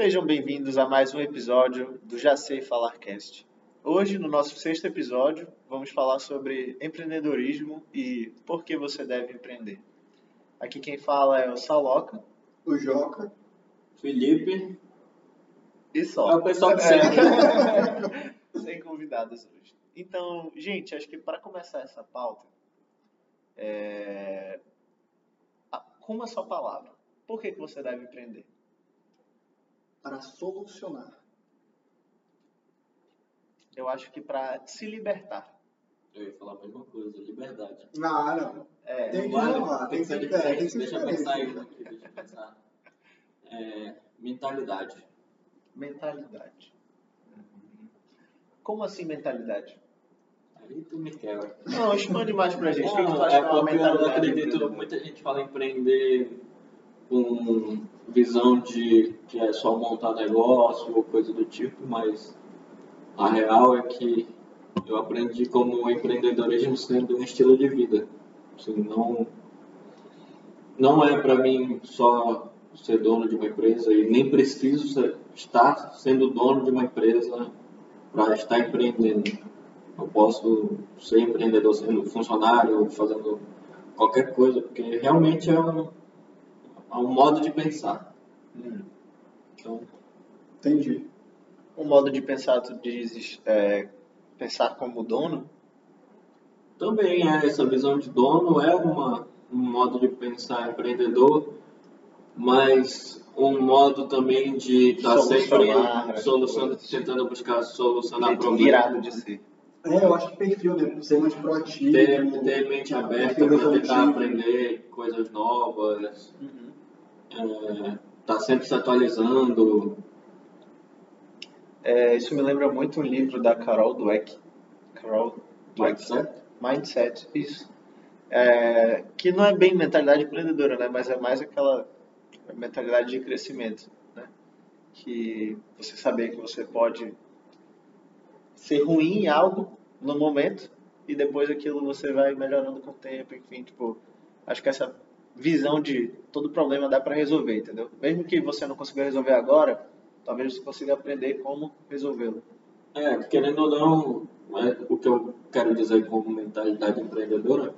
Sejam bem-vindos a mais um episódio do Já Sei Falar Cast. Hoje, no nosso sexto episódio, vamos falar sobre empreendedorismo e por que você deve empreender. Aqui quem fala é o Saloca. O Joca. Felipe. E só. É o pessoal sempre. É. Sem convidados hoje. Então, gente, acho que para começar essa pauta, é... com uma só palavra, por que, que você deve empreender? Para solucionar. Eu acho que para se libertar. Eu ia falar a mesma coisa, liberdade. Não, não. É, Tem que Vale, inovar, tem que ser diferente, diferente, tem que ser deixa eu diferente. pensar aí aqui, deixa eu pensar. É, mentalidade. mentalidade. Como assim mentalidade? Aí tu me quebra. Não, expande mais pra gente. O que, que tu Não, acha é que é uma porque eu mentalidade? acredito, muita gente fala em empreender com visão de que é só montar negócio ou coisa do tipo, mas a real é que eu aprendi como empreendedorismo sendo um estilo de vida. Assim, não, não é para mim só ser dono de uma empresa e nem preciso ser- estar sendo dono de uma empresa para estar empreendendo. Eu posso ser empreendedor sendo funcionário ou fazendo qualquer coisa, porque realmente é um, é um modo de pensar. Hum. Então, Entendi. Um modo de pensar, tu dizes, é, pensar como dono? também é essa visão de dono é uma, um modo de pensar empreendedor, mas um modo também de estar sempre Solucionar as solucionando, coisas. tentando buscar solucionar Jeito problemas. virado de ser. É, eu acho que perfil, né? Ser mais proativo. Ter, ter mente aberta para tentar aprender coisas novas, Uhum. É, tá sempre se atualizando. É, isso me lembra muito um livro da Carol Dweck. Carol Dweck. Mindset. Mindset, isso. É, que não é bem mentalidade empreendedora, né? Mas é mais aquela mentalidade de crescimento, né? Que você saber que você pode ser ruim em algo no momento e depois aquilo você vai melhorando com o tempo, enfim, tipo, acho que essa visão de todo problema dá para resolver, entendeu? Mesmo que você não consiga resolver agora, talvez você consiga aprender como resolvê-lo. É, querendo ou não, é, o que eu quero dizer como mentalidade empreendedora,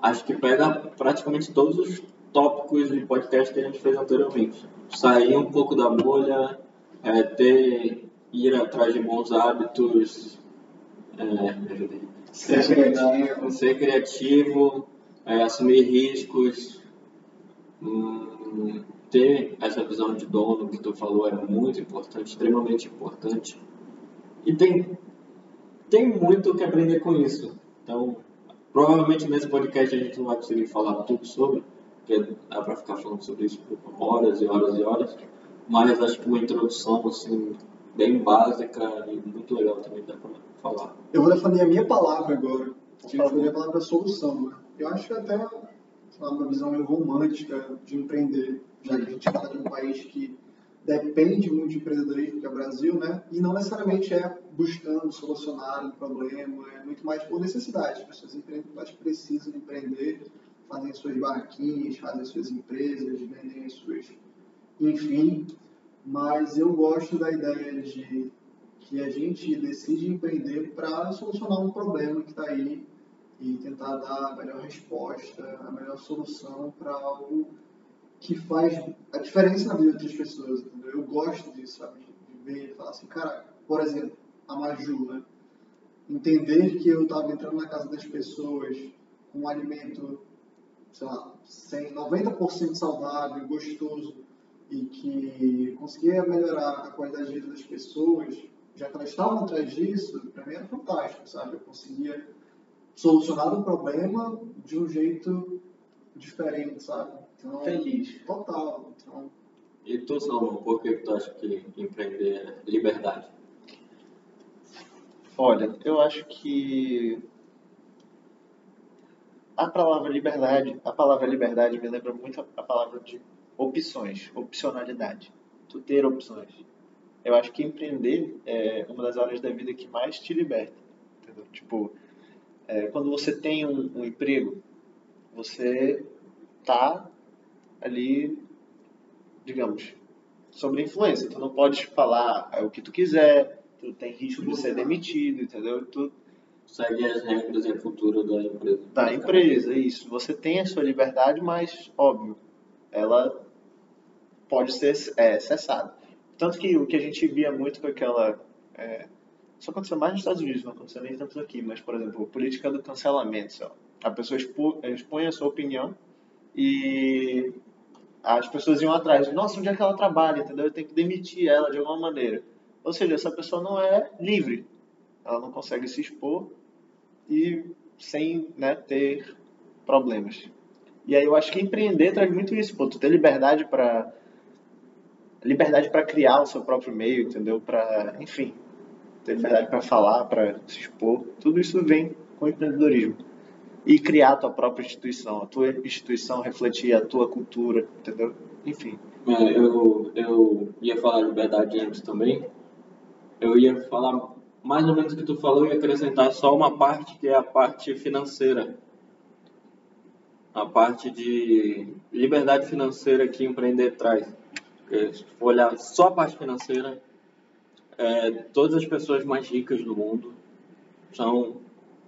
acho que pega praticamente todos os tópicos de podcast que a gente fez anteriormente. Sair um pouco da bolha, é, ter, ir atrás de bons hábitos, é, ajudei. Ser criativo. ser criativo, é, assumir riscos, hum, ter essa visão de dono que tu falou é muito importante, extremamente importante. E tem, tem muito o que aprender com isso. Então, provavelmente nesse podcast a gente não vai conseguir falar tudo sobre, porque dá pra ficar falando sobre isso por horas e horas e horas, mas acho que uma introdução assim, bem básica e muito legal também dá pra falar. Eu vou defender a minha palavra agora. Que Por favor. foi a palavra solução. Né? Eu acho que até uma visão meio romântica de empreender, já que a gente fala de um país que depende muito de empreendedorismo, que é o Brasil, né? E não necessariamente é buscando solucionar um problema, é muito mais por necessidade. As pessoas empreendem, elas precisam empreender, fazem suas barraquinhas, fazem suas empresas, vendem as suas... Enfim, mas eu gosto da ideia de que a gente decide empreender para solucionar um problema que está aí e tentar dar a melhor resposta, a melhor solução para algo que faz a diferença na vida das pessoas, entendeu? Eu gosto disso, sabe? De ver e falar assim, cara, por exemplo, a Maju, né? Entender que eu estava entrando na casa das pessoas com um alimento, sei lá, 100, 90% saudável, gostoso, e que conseguia melhorar a qualidade de vida das pessoas, já que elas estavam atrás disso, para mim era fantástico, sabe? Eu conseguia solucionar um problema de um jeito diferente, sabe? Então, Feliz. Total. Então, E tu, Salomão, por que tu acha que empreender é liberdade? Olha, eu acho que a palavra liberdade, a palavra liberdade me lembra muito a, a palavra de opções, opcionalidade. Tu ter opções. Eu acho que empreender é uma das áreas da vida que mais te liberta. Entendeu? Tipo, é, quando você tem um, um emprego, você tá ali, digamos, sobre influência. Tu não pode falar o que tu quiser, tu tem risco de ser demitido, entendeu? Tu segue as regras e a cultura da empresa. Da empresa, isso. Você tem a sua liberdade, mas, óbvio, ela pode ser é, cessada. Tanto que o que a gente via muito com aquela. É, isso aconteceu mais nos Estados Unidos, não aconteceu nem tanto aqui, mas, por exemplo, política do cancelamento. Só. A pessoa expõe a sua opinião e as pessoas iam atrás. Nossa, onde é que ela trabalha? Entendeu? Eu tenho que demitir ela de alguma maneira. Ou seja, essa pessoa não é livre. Ela não consegue se expor e sem né, ter problemas. E aí eu acho que empreender traz muito isso, pô, tu ter liberdade para liberdade para criar o seu próprio meio, entendeu? Para, enfim, ter liberdade para falar, para se expor, tudo isso vem com o empreendedorismo. E criar a tua própria instituição, a tua instituição refletir a tua cultura, entendeu? Enfim. É, eu, eu ia falar liberdade antes também. Eu ia falar mais ou menos o que tu falou e acrescentar só uma parte que é a parte financeira. A parte de liberdade financeira que empreender traz. Porque se for olhar só a parte financeira, é, todas as pessoas mais ricas do mundo são,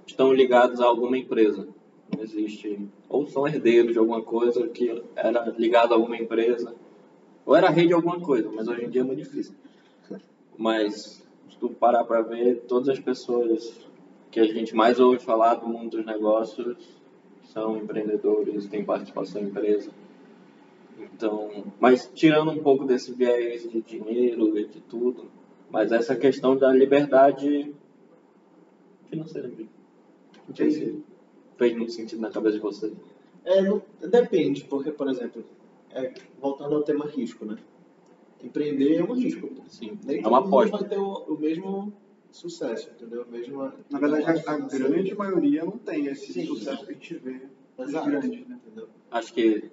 estão ligadas a alguma empresa. Não existe. Ou são herdeiros de alguma coisa que era ligado a alguma empresa. Ou era rei de alguma coisa, mas hoje em dia é muito difícil. Mas se tu parar para ver, todas as pessoas que a gente mais ouve falar do mundo dos negócios são empreendedores, têm participação em empresa. Então, mas tirando um pouco desse viés de dinheiro e de tudo, mas essa questão da liberdade financeira mesmo. Não sei se fez muito sentido na cabeça de vocês. É, não, depende, porque, por exemplo, é, voltando ao tema risco, né? empreender é um risco. Sim, Nem é uma aposta. vai ter o, o, mesmo sucesso, entendeu? Mesmo, Na verdade, a, a grande maioria não tem esse Sim, sucesso que a gente vê. Exato. Grande, né? entendeu? Acho que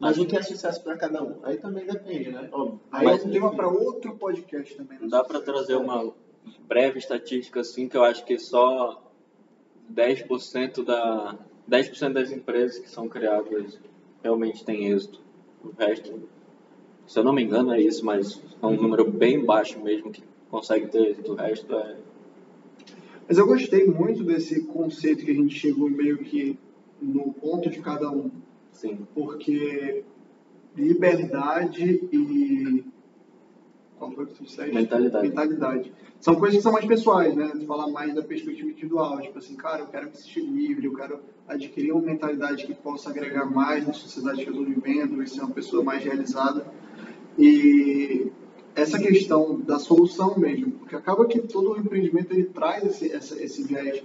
mas o que é sucesso para cada um? Aí também depende, né? Óbvio. Aí é um tema para outro podcast também. Não né? dá para trazer uma breve estatística assim que eu acho que só 10% da 10% das empresas que são criadas realmente têm êxito. O resto se eu não me engano é isso, mas é um número bem baixo mesmo que consegue ter, o resto é. Mas eu gostei muito desse conceito que a gente chegou meio que no ponto de cada um. Sim. Porque liberdade e. Qual foi que tu disseste? Mentalidade. Mentalidade. São coisas que são mais pessoais, né? Tu falar mais da perspectiva individual. Tipo assim, cara, eu quero me sentir livre, eu quero adquirir uma mentalidade que possa agregar mais na sociedade que eu estou vivendo e ser uma pessoa mais realizada. E essa questão da solução mesmo, porque acaba que todo o empreendimento ele traz esse, essa, esse viés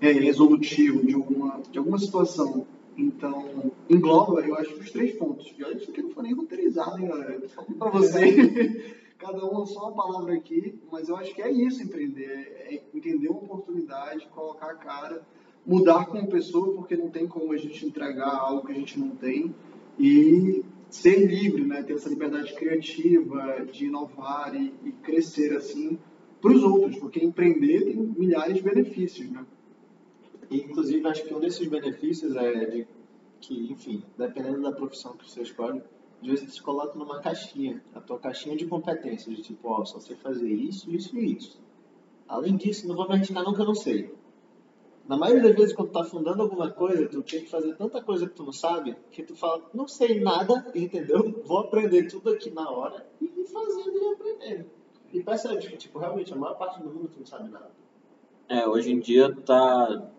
é, resolutivo de alguma, de alguma situação. Então, engloba, eu acho, os três pontos. E olha, isso aqui não foi nem roteirizado, hein, galera? Só para você. Cada um só uma palavra aqui, mas eu acho que é isso empreender. É entender uma oportunidade, colocar a cara, mudar como pessoa, porque não tem como a gente entregar algo que a gente não tem. E ser livre, né, ter essa liberdade criativa de inovar e, e crescer assim para os outros, porque empreender tem milhares de benefícios, né? E, inclusive, acho que um desses benefícios é de que, enfim, dependendo da profissão que você escolhe, às vezes você se coloca numa caixinha, a tua caixinha de competências, de tipo, ó, oh, só sei fazer isso, isso e isso. Além disso, não vou me arriscar nunca, não sei. Na maioria das vezes, quando tu tá fundando alguma coisa, tu tem que fazer tanta coisa que tu não sabe, que tu fala, não sei nada, entendeu? Vou aprender tudo aqui na hora e ir fazendo e aprendendo. E percebe que, tipo, realmente, a maior parte do mundo tu não sabe nada. É, hoje em dia tá,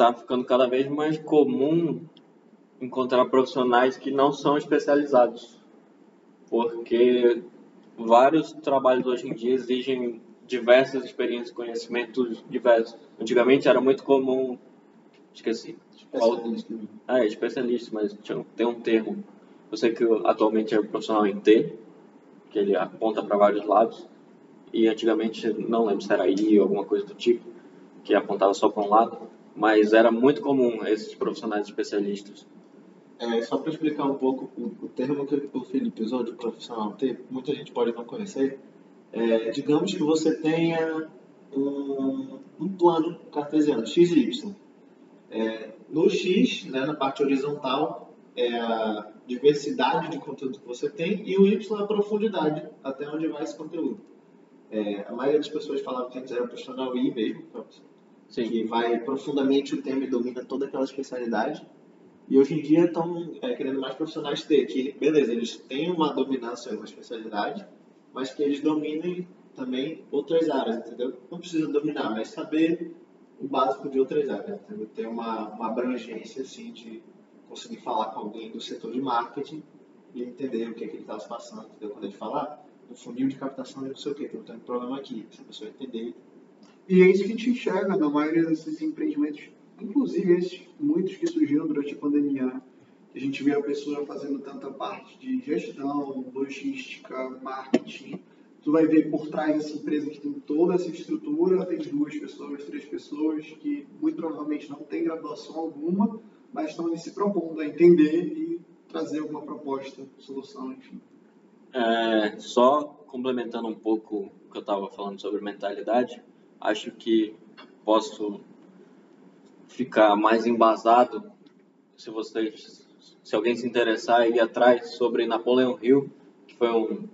tá ficando cada vez mais comum encontrar profissionais que não são especializados. Porque vários trabalhos hoje em dia exigem diversas experiências, conhecimentos diversos. Antigamente era muito comum, esqueci. Especialista. Ah, é, especialista, mas tem um termo. Eu sei que atualmente é profissional em T, que ele aponta para vários lados. E antigamente, não lembro se era I ou alguma coisa do tipo, que apontava só para um lado. Mas era muito comum esses profissionais especialistas. É, só para explicar um pouco o, o termo que o Felipe usou de profissional T, muita gente pode não conhecer é, digamos que você tenha um, um plano cartesiano, x e y. É, no x, né, na parte horizontal, é a diversidade de conteúdo que você tem e o Y é a profundidade, até onde vai esse conteúdo. É, a maioria das pessoas falavam que antes era profissional I mesmo, Sim. que vai profundamente o tema e domina toda aquela especialidade. E hoje em dia estão é, querendo mais profissionais ter, que, beleza, eles têm uma dominância uma especialidade, mas que eles dominem também outras áreas, entendeu? Não precisa dominar, mas saber o básico de outras áreas, entendeu? Ter uma, uma abrangência, assim, de conseguir falar com alguém do setor de marketing e entender o que é que ele está se passando, entendeu? Quando ele fala, ah, no funil de captação de não sei o que, estou tendo problema aqui, se a pessoa entender. E é isso que a gente enxerga na maioria desses empreendimentos, inclusive esses muitos que surgiram durante a pandemia, a gente vê a pessoa fazendo tanta parte de gestão, logística, marketing, tu vai ver por trás dessa empresa que tem toda essa estrutura, tem duas pessoas, três pessoas que muito provavelmente não tem graduação alguma, mas estão se propondo a entender e trazer alguma proposta, solução, enfim. É, só complementando um pouco o que eu estava falando sobre mentalidade, acho que posso ficar mais embasado se vocês, se alguém se interessar ir atrás sobre Napoleão Hill, que foi um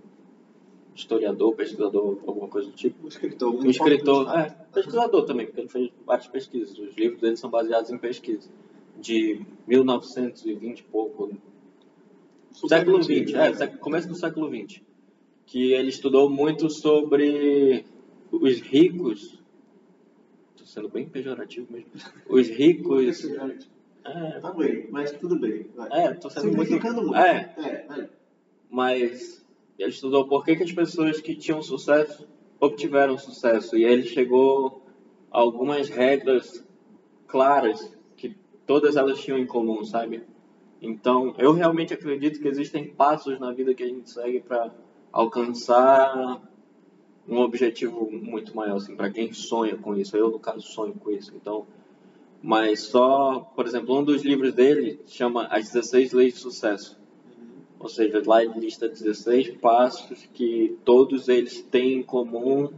historiador, pesquisador, alguma coisa do tipo. Um escritor. Um escritor, é, pesquisador também, porque ele fez várias pesquisas. Os livros dele são baseados em pesquisa. De 1920 e pouco. Super século XX, é, começo do século XX. Que ele estudou muito sobre os ricos. Estou sendo bem pejorativo mesmo. Os ricos. É, tá bem, mas tudo bem. Vai. É, tô sendo muito. muito. É, é, mas ele estudou por que, que as pessoas que tinham sucesso obtiveram sucesso. E ele chegou a algumas regras claras que todas elas tinham em comum, sabe? Então, eu realmente acredito que existem passos na vida que a gente segue para alcançar um objetivo muito maior, assim, para quem sonha com isso. Eu, no caso, sonho com isso. Então, mas só, por exemplo, um dos livros dele chama As 16 Leis de Sucesso. Ou seja, lá ele lista 16 passos que todos eles têm em comum,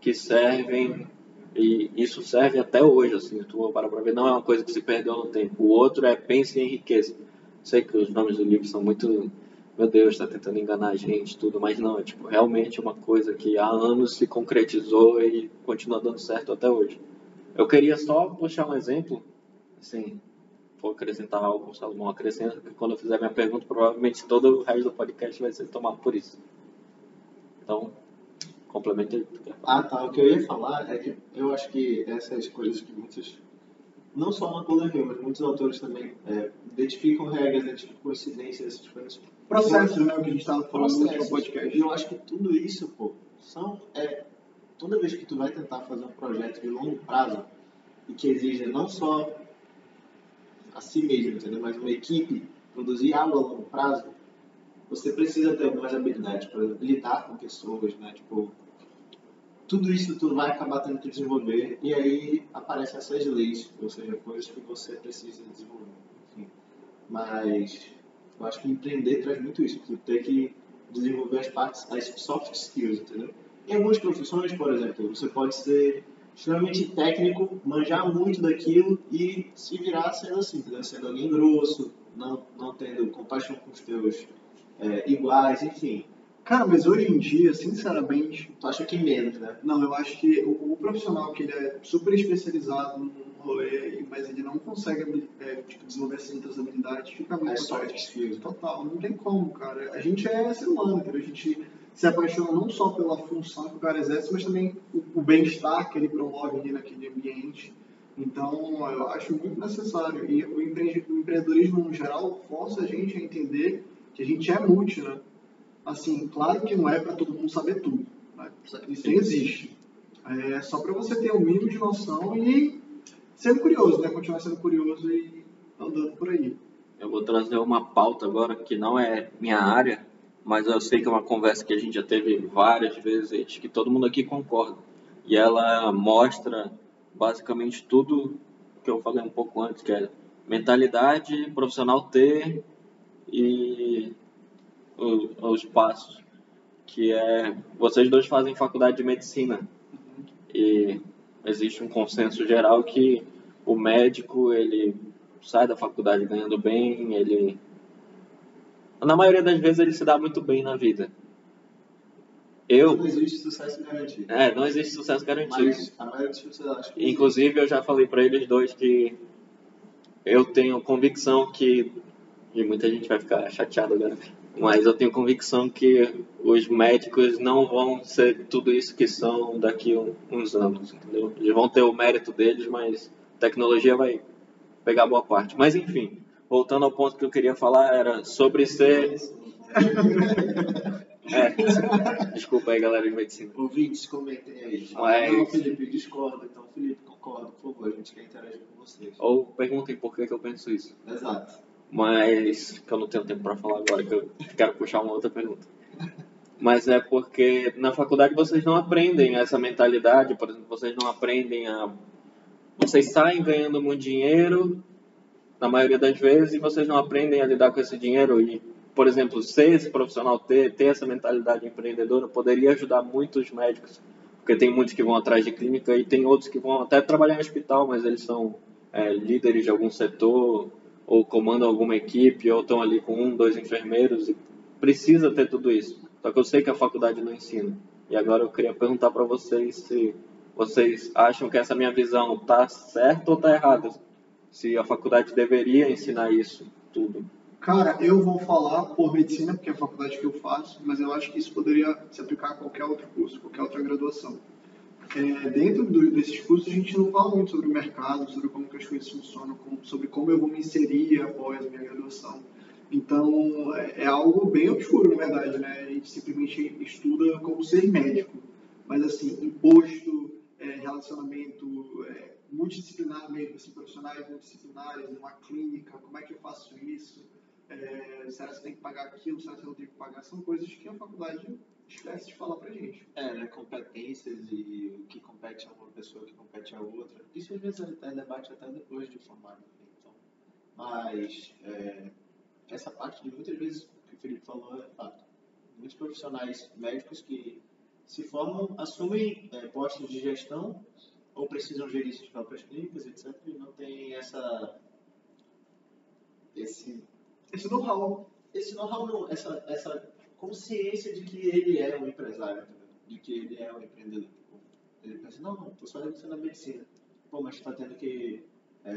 que servem, e isso serve até hoje, assim, tu para pra ver, não é uma coisa que se perdeu no tempo. O outro é pense e enriqueça. Sei que os nomes do livro são muito, meu Deus, está tentando enganar a gente, tudo, mas não, é tipo, realmente uma coisa que há anos se concretizou e continua dando certo até hoje. Eu queria só puxar um exemplo, assim, for acrescentar algo, Salomão acrescenta, que quando eu fizer minha pergunta, provavelmente todo o resto do podcast vai ser tomado por isso. Então, complementa aí. Ah, tá. O que eu ia falar é que eu acho que essas coisas que muitos, não só na Hill, mas muitos autores também é, identificam regras, identificam coincidências, essas coisas. Processo, né? O que a gente estava falando no podcast. E eu acho que tudo isso, pô, são. É, toda vez que tu vai tentar fazer um projeto de longo prazo e que exige não só a si mesmo, entendeu? Mas uma equipe produzir algo a longo prazo, você precisa ter algumas habilidades para lidar com pessoas, né? Tipo, tudo isso tu vai acabar tendo que desenvolver e aí aparecem essas leis, ou seja, coisas que você precisa desenvolver. Enfim. Mas eu acho que empreender traz muito isso, tu ter que desenvolver as partes, as soft skills, entendeu? Em algumas profissões, por exemplo, você pode ser extremamente técnico, manjar muito daquilo e se virar sendo assim, entendeu? sendo alguém grosso, não, não tendo compaixão com os teus é, iguais, enfim. Cara, mas hoje em dia, sinceramente. Tu acha que menos, né? Não, eu acho que o, o profissional que ele é super especializado no rolê, mas ele não consegue é, tipo, desenvolver essas outras habilidades, fica é soft skills. Total, não tem como, cara. A gente é ser humano, cara. A gente se apaixona não só pela função que o cara exerce, mas também o, o bem-estar que ele promove ali naquele ambiente. Então, eu acho muito necessário. E o, empre o empreendedorismo, no geral, força a gente a entender que a gente é multi, né? Assim, claro que não é para todo mundo saber tudo. Né? Isso existe. É só para você ter o um mínimo de noção e ser curioso, né? Continuar sendo curioso e andando por aí. Eu vou trazer uma pauta agora que não é minha área, mas eu sei que é uma conversa que a gente já teve várias vezes, que todo mundo aqui concorda. E ela mostra basicamente tudo que eu falei um pouco antes, que é mentalidade profissional ter e os passos, que é vocês dois fazem faculdade de medicina e existe um consenso geral que o médico ele sai da faculdade ganhando bem, ele na maioria das vezes ele se dá muito bem na vida. Eu, Não existe sucesso garantido. é, não existe sucesso garantido. Mas a maioria das pessoas acha que Inclusive, eu já falei para eles dois que eu tenho convicção que. E muita gente vai ficar chateada agora. Mas eu tenho convicção que os médicos não vão ser tudo isso que são daqui a uns anos, entendeu? Eles vão ter o mérito deles, mas a tecnologia vai pegar boa parte. Mas enfim, voltando ao ponto que eu queria falar, era sobre ser. É, desculpa aí, galera de medicina. Ouvintes, comentem aí. Mas- Não, Felipe, discorda. Então, Felipe, concordo, por favor. A gente quer interagir com vocês. Ou perguntem por que, que eu penso isso. Exato. Mas que eu não tenho tempo para falar agora, que eu quero puxar uma outra pergunta. Mas é porque na faculdade vocês não aprendem essa mentalidade, por exemplo, vocês não aprendem a. Vocês saem ganhando muito dinheiro, na maioria das vezes, e vocês não aprendem a lidar com esse dinheiro. E, por exemplo, ser esse profissional, ter, ter essa mentalidade empreendedora, poderia ajudar muitos médicos, porque tem muitos que vão atrás de clínica e tem outros que vão até trabalhar em hospital, mas eles são é, líderes de algum setor ou comandam alguma equipe, ou estão ali com um, dois enfermeiros, e precisa ter tudo isso. Só que eu sei que a faculdade não ensina. E agora eu queria perguntar para vocês se vocês acham que essa minha visão está certa ou está errada. Se a faculdade deveria ensinar isso tudo. Cara, eu vou falar por medicina, porque é a faculdade que eu faço, mas eu acho que isso poderia se aplicar a qualquer outro curso, qualquer outra graduação. É, dentro do- desses cursos, a gente não fala muito sobre o mercado, sobre como que as coisas funcionam, sobre como eu vou me inserir após a minha graduação. Então, é, é algo bem obscuro, na verdade, né? A gente simplesmente estuda como ser médico. Mas, assim, imposto, é, relacionamento é, multidisciplinar mesmo, assim, profissionais multidisciplinares, numa clínica, como é que eu faço isso? É, será que você tem que pagar aquilo? Será que você não tem que pagar? São coisas que a faculdade esquece de falar pra gente. É, né, competências e o que compete a uma pessoa, o que compete a outra. Isso às vezes é debate até depois de formado. Então. Mas é, essa parte de muitas vezes o que o Felipe falou é fato. Muitos profissionais médicos que se formam assumem é, postos de gestão ou precisam gerir suas próprias clínicas, etc. E não tem essa esse Esse know-how. esse know-how não, essa, essa consciência de que ele é um empresário, de que ele é um empreendedor. Ele pensa, não, não, tô só você na medicina. Pô, mas tu tá tendo que é,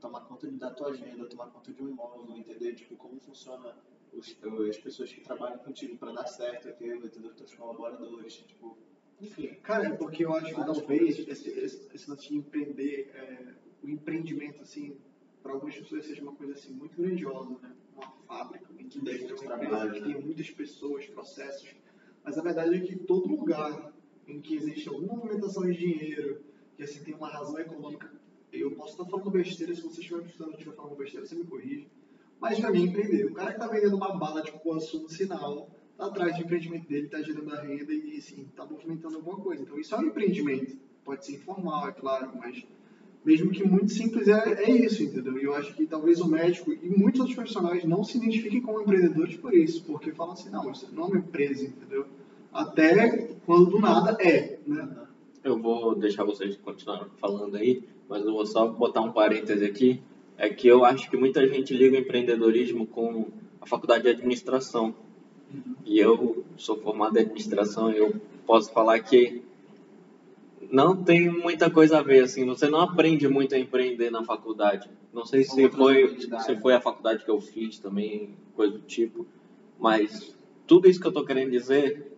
tomar conta da tua agenda, tomar conta de um imóvel, entender tipo, como funciona os, as pessoas que trabalham contigo para dar certo aquilo, entender os teus colaboradores, tipo, enfim. Cara, é porque eu acho que talvez esse, esse, esse lance de empreender, é, o empreendimento, assim, para algumas pessoas seja uma coisa assim muito grandiosa, né? Uma fábrica, trabalho, que tem muitas pessoas, processos. Mas a verdade é que todo lugar em que existe alguma movimentação de dinheiro, que assim tem uma razão econômica, eu posso estar falando besteira, se você estiver me escutando e estiver falando besteira, você me corrige. Mas pra mim, empreender. O cara que tá vendendo uma bala de cupuaçu no sinal, tá atrás do empreendimento dele, tá gerando a renda e, assim, tá movimentando alguma coisa. Então, isso é um empreendimento. Pode ser informal, é claro, mas mesmo que muito simples, é, é isso, entendeu? E eu acho que talvez o médico e muitos outros profissionais não se identifiquem como empreendedores por isso, porque falam assim, não, isso não é uma empresa, entendeu? Até quando do nada é, né? Eu vou deixar vocês continuar falando aí, mas eu vou só botar um parêntese aqui. É que eu acho que muita gente liga o empreendedorismo com a faculdade de administração. E eu sou formado em administração e eu posso falar que não tem muita coisa a ver, assim, você não aprende muito a empreender na faculdade. Não sei se foi, se foi a faculdade que eu fiz também, coisa do tipo, mas tudo isso que eu tô querendo dizer,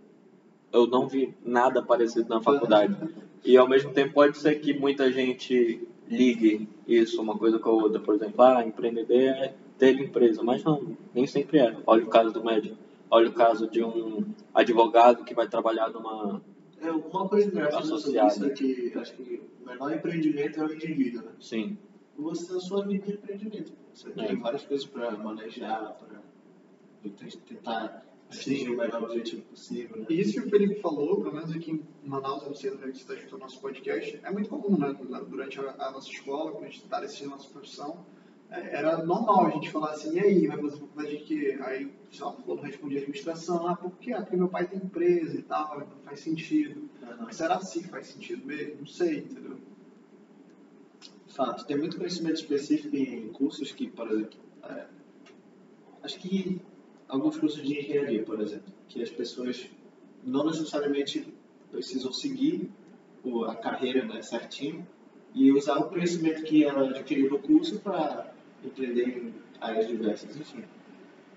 eu não vi nada parecido na faculdade. E ao mesmo tempo pode ser que muita gente ligue isso uma coisa com a outra, por exemplo, ah, empreender é ter empresa, mas não, nem sempre é. Olha o caso do médico, olha o caso de um advogado que vai trabalhar numa É, uma coisa engraçada sobre isso é que acho que o menor empreendimento é o indivíduo, né? sim, Você, a sua vida é empreendimento. Você É. tem várias coisas para manejar, para tentar atingir o melhor objetivo possível, né? E isso que o Felipe falou, pelo menos aqui em Manaus, onde é que você está escutando nosso podcast, é muito comum, né? Durante a, a nossa escola, quando a gente está decidindo a nossa profissão, é, era normal a gente falar assim, e aí, vai fazer faculdade de quê? Aí, sei lá, quando respondia administração, ah, por quê? Ah, porque meu pai tem empresa e tal, não faz sentido. Aham. Mas será assim que faz sentido mesmo? Não sei, entendeu? Fato, tem muito conhecimento específico em cursos que, por exemplo, é, acho que alguns cursos de engenharia, por exemplo, que as pessoas não necessariamente precisam seguir a carreira né, certinho e usar o conhecimento que ela adquiriu no curso para empreender em áreas diversas, enfim.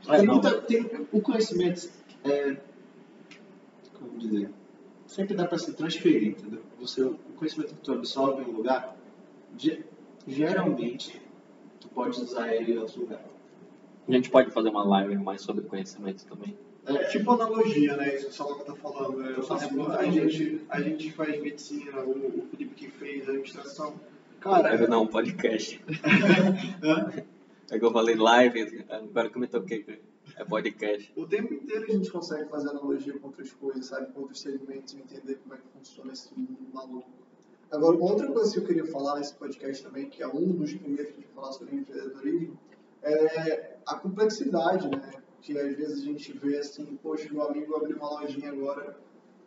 É, tem muita, tem, o conhecimento, é, como dizer, sempre dá para se transferir, entendeu? Você, o conhecimento que tu absorve em um lugar, geralmente, tu pode usar ele em outro lugar. A gente pode fazer uma live mais sobre conhecimento também. É tipo analogia, né? Isso que o Salva tá falando. Eu faço, a, gente, a gente faz medicina, o, o Felipe que fez a administração. Cara. Eu não, podcast. é que eu falei live, agora que eu me toquei. É podcast. O tempo inteiro a gente consegue fazer analogia com outras coisas, sabe? Com outros segmentos, entender como é que funciona esse mundo maluco. Agora, outra coisa que eu queria falar nesse podcast também, que é um dos primeiros que falar sobre empreendedorismo, é a complexidade, né? Que às vezes a gente vê assim, poxa, meu amigo abriu uma lojinha agora,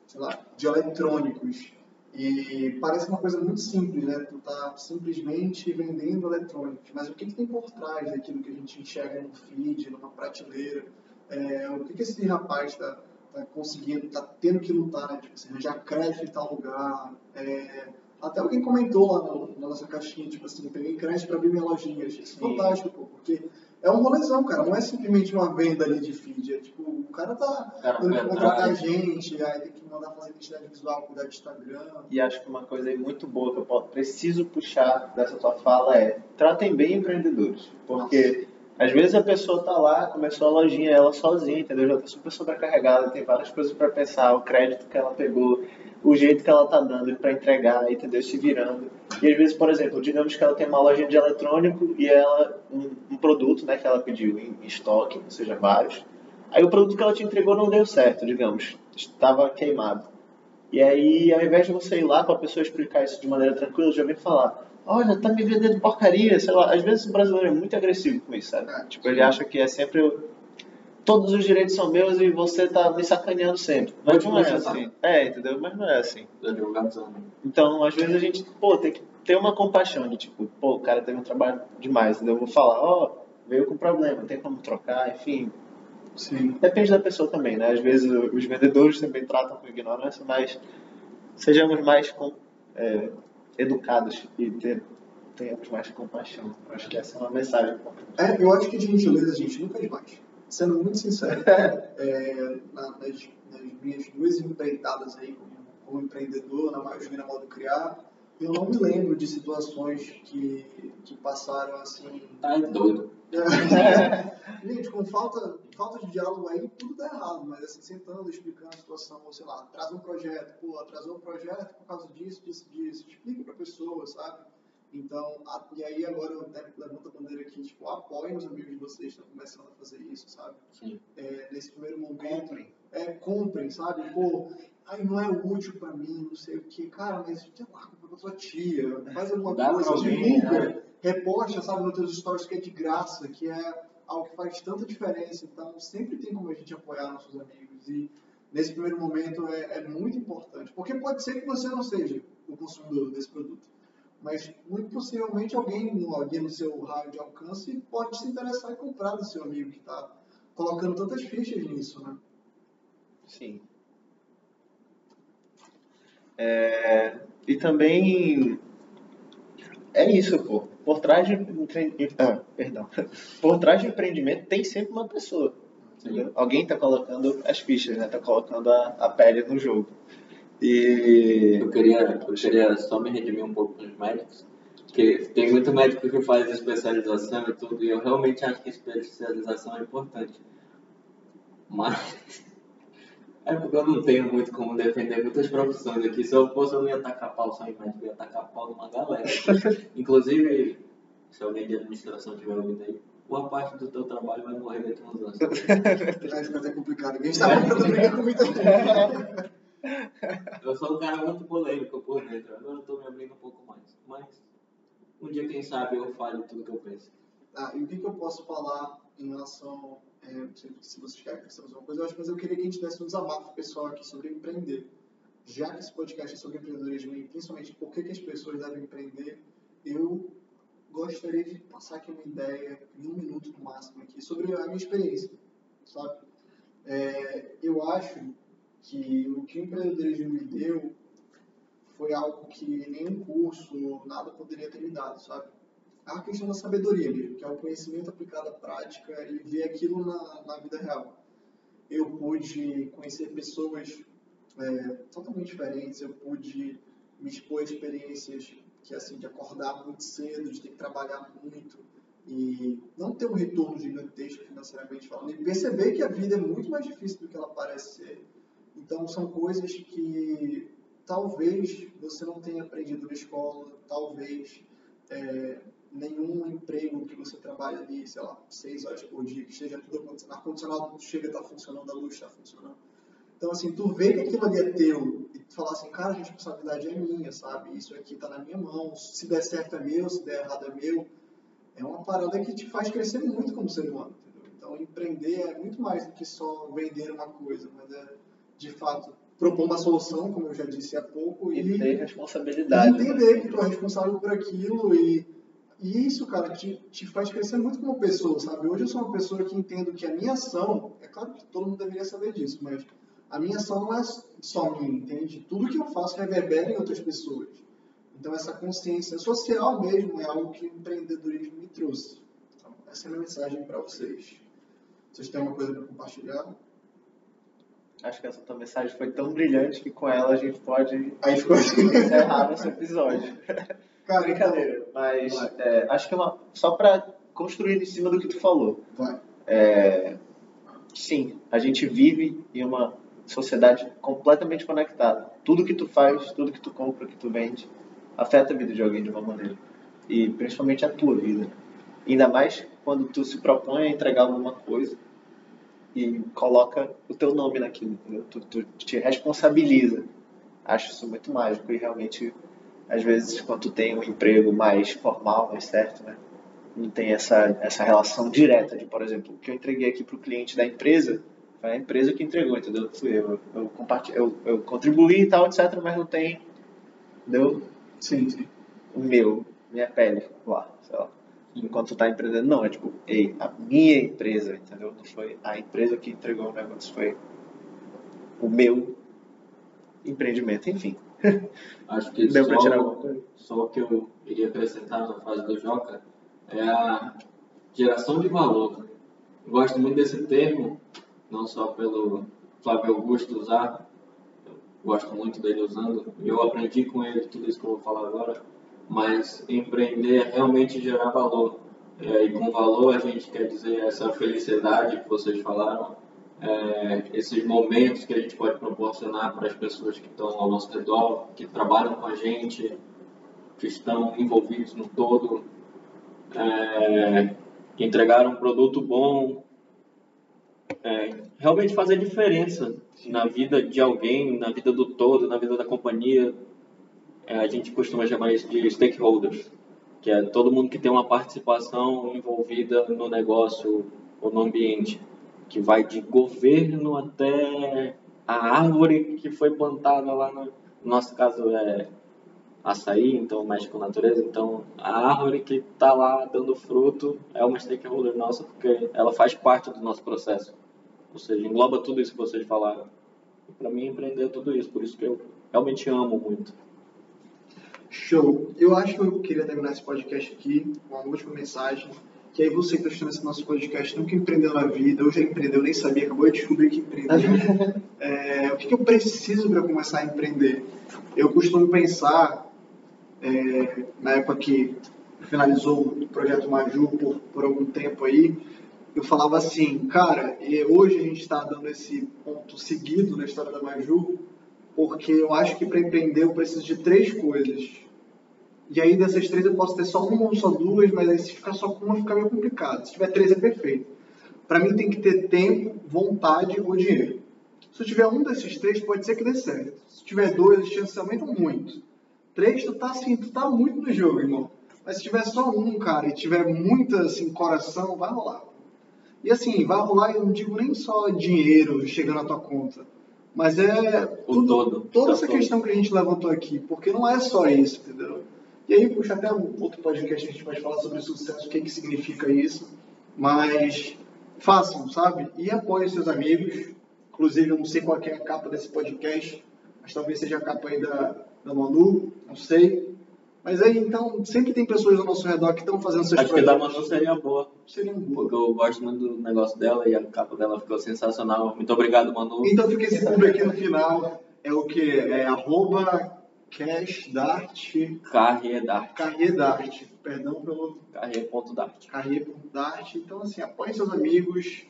sei lá, de eletrônicos. E parece uma coisa muito simples, né? Tu tá simplesmente vendendo eletrônicos, mas o que, que tem por trás daquilo que a gente enxerga no feed, numa prateleira? É, o que, que esse rapaz está tá conseguindo, está tendo que lutar, né? Tipo assim, arranjar crédito em tal lugar. É, até alguém comentou lá no, na nossa caixinha, tipo assim, peguei crédito para abrir minha lojinha. Achei isso fantástico, pô, porque é um rolezão, cara. Não é simplesmente uma venda ali de feed. É tipo, o cara tá tendo que contratar gente, aí tem que mandar fazer identidade visual, cuidar de Instagram. E acho que uma coisa aí muito boa que eu preciso puxar dessa tua fala é tratem bem empreendedores. Porque Nossa. às vezes a pessoa tá lá, começou a lojinha ela sozinha, entendeu? Já tá super sobrecarregada, tem várias coisas para pensar, o crédito que ela pegou o jeito que ela está dando para entregar, entendeu? Se virando. E às vezes, por exemplo, digamos que ela tem uma loja de eletrônico e ela um, um produto, né, que ela pediu em, em estoque, ou seja, vários. Aí o produto que ela te entregou não deu certo, digamos, estava queimado. E aí, ao invés de você ir lá para a pessoa explicar isso de maneira tranquila, já vem falar: Olha, tá me vendendo porcaria, sei lá. Às vezes o brasileiro é muito agressivo com isso, sabe? É, tipo, ele acha que é sempre todos os direitos são meus e você tá me sacaneando sempre. Mas não é assim. É, entendeu? Mas não é assim. Então, às vezes a gente, pô, tem que ter uma compaixão de tipo, pô, o cara teve um trabalho demais, entendeu? Eu vou falar, ó, oh, veio com problema, tem como trocar, enfim. Sim. Depende da pessoa também, né? Às vezes os vendedores também tratam com ignorância, mas sejamos mais com, é, educados e ter, tenhamos mais compaixão. Acho que essa é uma mensagem. É, eu acho que de gentileza a gente nunca é demais sendo muito sincero, é, nas, nas, minhas duas empreitadas aí como, como, empreendedor, na maioria na modo criar, eu não me lembro de situações que, que passaram assim. Tá doido. É, gente, com falta, falta de diálogo aí, tudo dá errado, mas assim, sentando, explicando a situação, ou sei lá, atrasa um projeto, pô, atrasou um projeto por causa disso, disso, disso, explica pra pessoa, sabe? Então, a, e aí agora eu até levanto a bandeira aqui, tipo, apoiem os amigos de vocês que estão começando a fazer isso, sabe? Sim. É, nesse primeiro momento. Comprem. É, comprem, sabe? Pô, aí não é útil pra mim, não sei o que. Cara, mas sei lá, compra pra tua tia, faz alguma Dá coisa, divulga, né? reposta, sabe, nos teus stories que é de graça, que é algo que faz tanta diferença. Então, sempre tem como a gente apoiar nossos amigos. E nesse primeiro momento é, é muito importante. Porque pode ser que você não seja o consumidor desse produto mas muito possivelmente alguém, alguém no seu raio de alcance pode se interessar em comprar do seu amigo que está colocando tantas fichas nisso, né? Sim. É, e também é isso, pô. Por trás de ah, perdão. Por trás de empreendimento tem sempre uma pessoa. Alguém está colocando as fichas, né? Tá colocando a, a pele no jogo. E eu queria, eu queria só me redimir um pouco com os médicos, que tem muito médico que faz especialização e tudo, e eu realmente acho que especialização é importante. Mas é porque eu não tenho muito como defender muitas profissões aqui. Se eu fosse, eu não ia tacar pau só em médico, eu ia tacar pau numa galera. Inclusive, se alguém de administração estiver ouvindo aí, boa parte do teu trabalho vai morrer dentro de uns anos. Mas é complicado. Ninguém está brigar com muita gente. Eu sou um cara muito polêmico por dentro. Agora eu estou me abrindo um pouco mais. Mas um dia, quem sabe, eu falo tudo que eu penso. Ah, e o que, que eu posso falar em relação. É, se vocês querem acrescentar alguma coisa, eu acho, mas eu queria que a gente desse um desabafo pessoal aqui sobre empreender. Já que esse podcast é sobre empreendedorismo e principalmente por que, que as pessoas devem empreender, eu gostaria de passar aqui uma ideia, em um minuto no máximo, aqui, sobre a minha experiência. sabe? É, eu acho que o que o empreendedorismo me deu foi algo que nenhum curso, nada poderia ter me dado, sabe? A questão da sabedoria mesmo, que é o conhecimento aplicado à prática e ver aquilo na, na vida real. Eu pude conhecer pessoas é, totalmente diferentes, eu pude me expor a experiências que assim de acordar muito cedo, de ter que trabalhar muito e não ter um retorno gigantesco financeiramente falando e perceber que a vida é muito mais difícil do que ela parece ser. Então são coisas que talvez você não tenha aprendido na escola, talvez é, nenhum emprego que você trabalhe ali, sei lá, seis horas por dia, que esteja tudo ar-condicionado chega a estar tá funcionando, a luz está funcionando. Então, assim, tu vê que aquilo ali é teu e tu falar assim, cara, a responsabilidade é minha, sabe? Isso aqui está na minha mão, se der certo é meu, se der errado é meu. É uma parada que te faz crescer muito como ser humano, entendeu? Então, empreender é muito mais do que só vender uma coisa, mas é, de fato, propor uma solução, como eu já disse há pouco. E, e ter responsabilidade. E entender né? que tu é responsável por aquilo e, e isso, cara, te, te faz crescer muito como pessoa, sabe? Hoje eu sou uma pessoa que entendo que a minha ação, é claro que todo mundo deveria saber disso, mas a minha ação não é só minha, entende? Tudo que eu faço reverbera em outras pessoas. Então essa consciência social mesmo é algo que o empreendedorismo me trouxe. Então, essa é a minha mensagem para vocês. Vocês têm alguma coisa para compartilhar? Acho que essa tua mensagem foi tão brilhante que com ela a gente pode Aí ficou assim. encerrar nosso episódio. Cara, Brincadeira, mas é, acho que é uma, só para construir em cima do que tu falou. Vai. É, sim, a gente vive em uma sociedade completamente conectada. Tudo que tu faz, tudo que tu compra, que tu vende, afeta a vida de alguém de uma maneira. E principalmente a tua vida. Ainda mais quando tu se propõe a entregar alguma coisa e coloca o teu nome naquilo, entendeu? Tu, tu te responsabiliza. Acho isso muito mágico e realmente, às vezes, quando tu tem um emprego mais formal, mais certo, né? Não tem essa, essa relação direta de, por exemplo, o que eu entreguei aqui para o cliente da empresa, foi a empresa que entregou, entendeu? Fui eu. Eu, eu, eu contribuí e tal, etc., mas não tem, entendeu? Sim, sim. O meu, minha pele lá, sei lá enquanto tu tá empreendendo. Não, é tipo, ei, a minha empresa, entendeu? Não foi a empresa que entregou o negócio, foi o meu empreendimento, enfim. Acho que Deu só, tirar só o que eu iria acrescentar na fase do Joca é a geração de valor. Eu gosto muito desse termo, não só pelo Flávio Augusto usar, eu gosto muito dele usando, eu aprendi com ele tudo isso que eu vou falar agora mas empreender é realmente gerar valor. É, e com valor a gente quer dizer essa felicidade que vocês falaram, é, esses momentos que a gente pode proporcionar para as pessoas que estão ao nosso redor, que trabalham com a gente, que estão envolvidos no todo, é, que entregaram um produto bom, é, realmente fazer diferença na vida de alguém, na vida do todo, na vida da companhia, a gente costuma chamar isso de stakeholders, que é todo mundo que tem uma participação envolvida no negócio ou no ambiente, que vai de governo até a árvore que foi plantada lá no, no nosso caso é açaí, então mexe com natureza, então a árvore que está lá dando fruto é uma stakeholder nossa porque ela faz parte do nosso processo, ou seja, engloba tudo isso que vocês falaram. Para mim empreender é tudo isso, por isso que eu realmente amo muito. Show. Eu acho que eu queria terminar esse podcast aqui com uma última mensagem. Que aí você que está assistindo esse nosso podcast nunca empreendeu na vida, ou já empreendeu, nem sabia, acabou de descobrir que empreendeu. é, o que, que, eu preciso para começar a empreender? Eu costumo pensar, é, na época que finalizou o projeto Maju por, por algum tempo aí, eu falava assim, cara, hoje a gente está dando esse ponto seguido na história da Maju, porque eu acho que para empreender eu preciso de três coisas. E aí dessas três eu posso ter só uma ou só duas, mas aí se ficar só com uma fica meio complicado. Se tiver três é perfeito. Para mim tem que ter tempo, vontade ou dinheiro. Se eu tiver um desses três, pode ser que dê certo. Se tiver dois, as chances aumentam muito. Três, tu tá assim, tu tá muito no jogo, irmão. Mas se tiver só um, cara, e tiver muita assim, coração, vai rolar. E assim, vai rolar, eu não digo nem só dinheiro chegando na tua conta mas é tudo, todo, toda essa todo. questão que a gente levantou aqui, porque não é só isso, entendeu? E aí, puxa, até um outro podcast a gente pode falar sobre sucesso, o que, que significa isso. Mas façam, sabe? E apoiem seus amigos. Inclusive, eu não sei qual é a capa desse podcast, mas talvez seja a capa aí da, da Manu, não sei. Mas aí, então, sempre tem pessoas ao nosso redor que estão fazendo seus Acho que da projetos. Manu seria boa. Seria um boa. Porque eu gosto muito do negócio dela e a capa dela ficou sensacional. Muito obrigado, Manu. Então fica esse público aqui no final. É o que? É arroba cashdart, Carredart. carriedart. Perdão pelo Carre.dart. carrier.dart. Então, assim, apoiem seus amigos.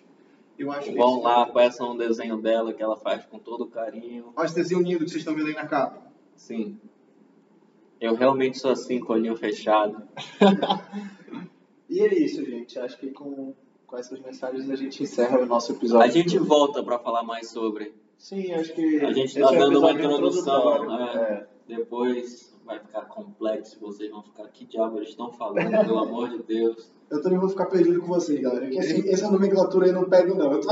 Eu acho que Vão lá, peçam um desenho dela que ela faz com todo carinho. Olha esse desenho lindo que vocês estão vendo aí na capa. Sim. Eu realmente sou assim, com o olhinho fechado. E é isso, gente. Acho que com, com essas mensagens a gente encerra o nosso episódio. A gente volta pra falar mais sobre. Sim, acho que. A gente esse tá é dando uma introdução, né? Depois vai ficar complexo, vocês vão ficar, que diabo eles estão falando, pelo amor de Deus. Eu também vou ficar perdido com vocês, galera. Que assim, essa nomenclatura aí não pega, não. Eu tô...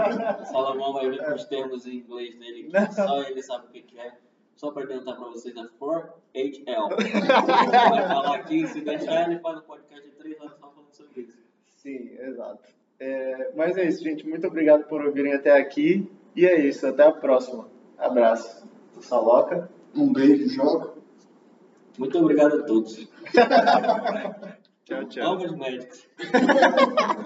Salomão vai vir com os termos em inglês dele, que só ele sabe o que, que é. Só para adiantar para vocês, é 4HL. vai falar aqui, se deixar, ele faz um podcast de 3 horas só falando sobre isso. Sim, exato. É, mas é isso, gente. Muito obrigado por ouvirem até aqui. E é isso. Até a próxima. Abraço. Saloca. Um beijo, joga. Muito obrigado a todos. Tchau, tchau. Vamos, médicos.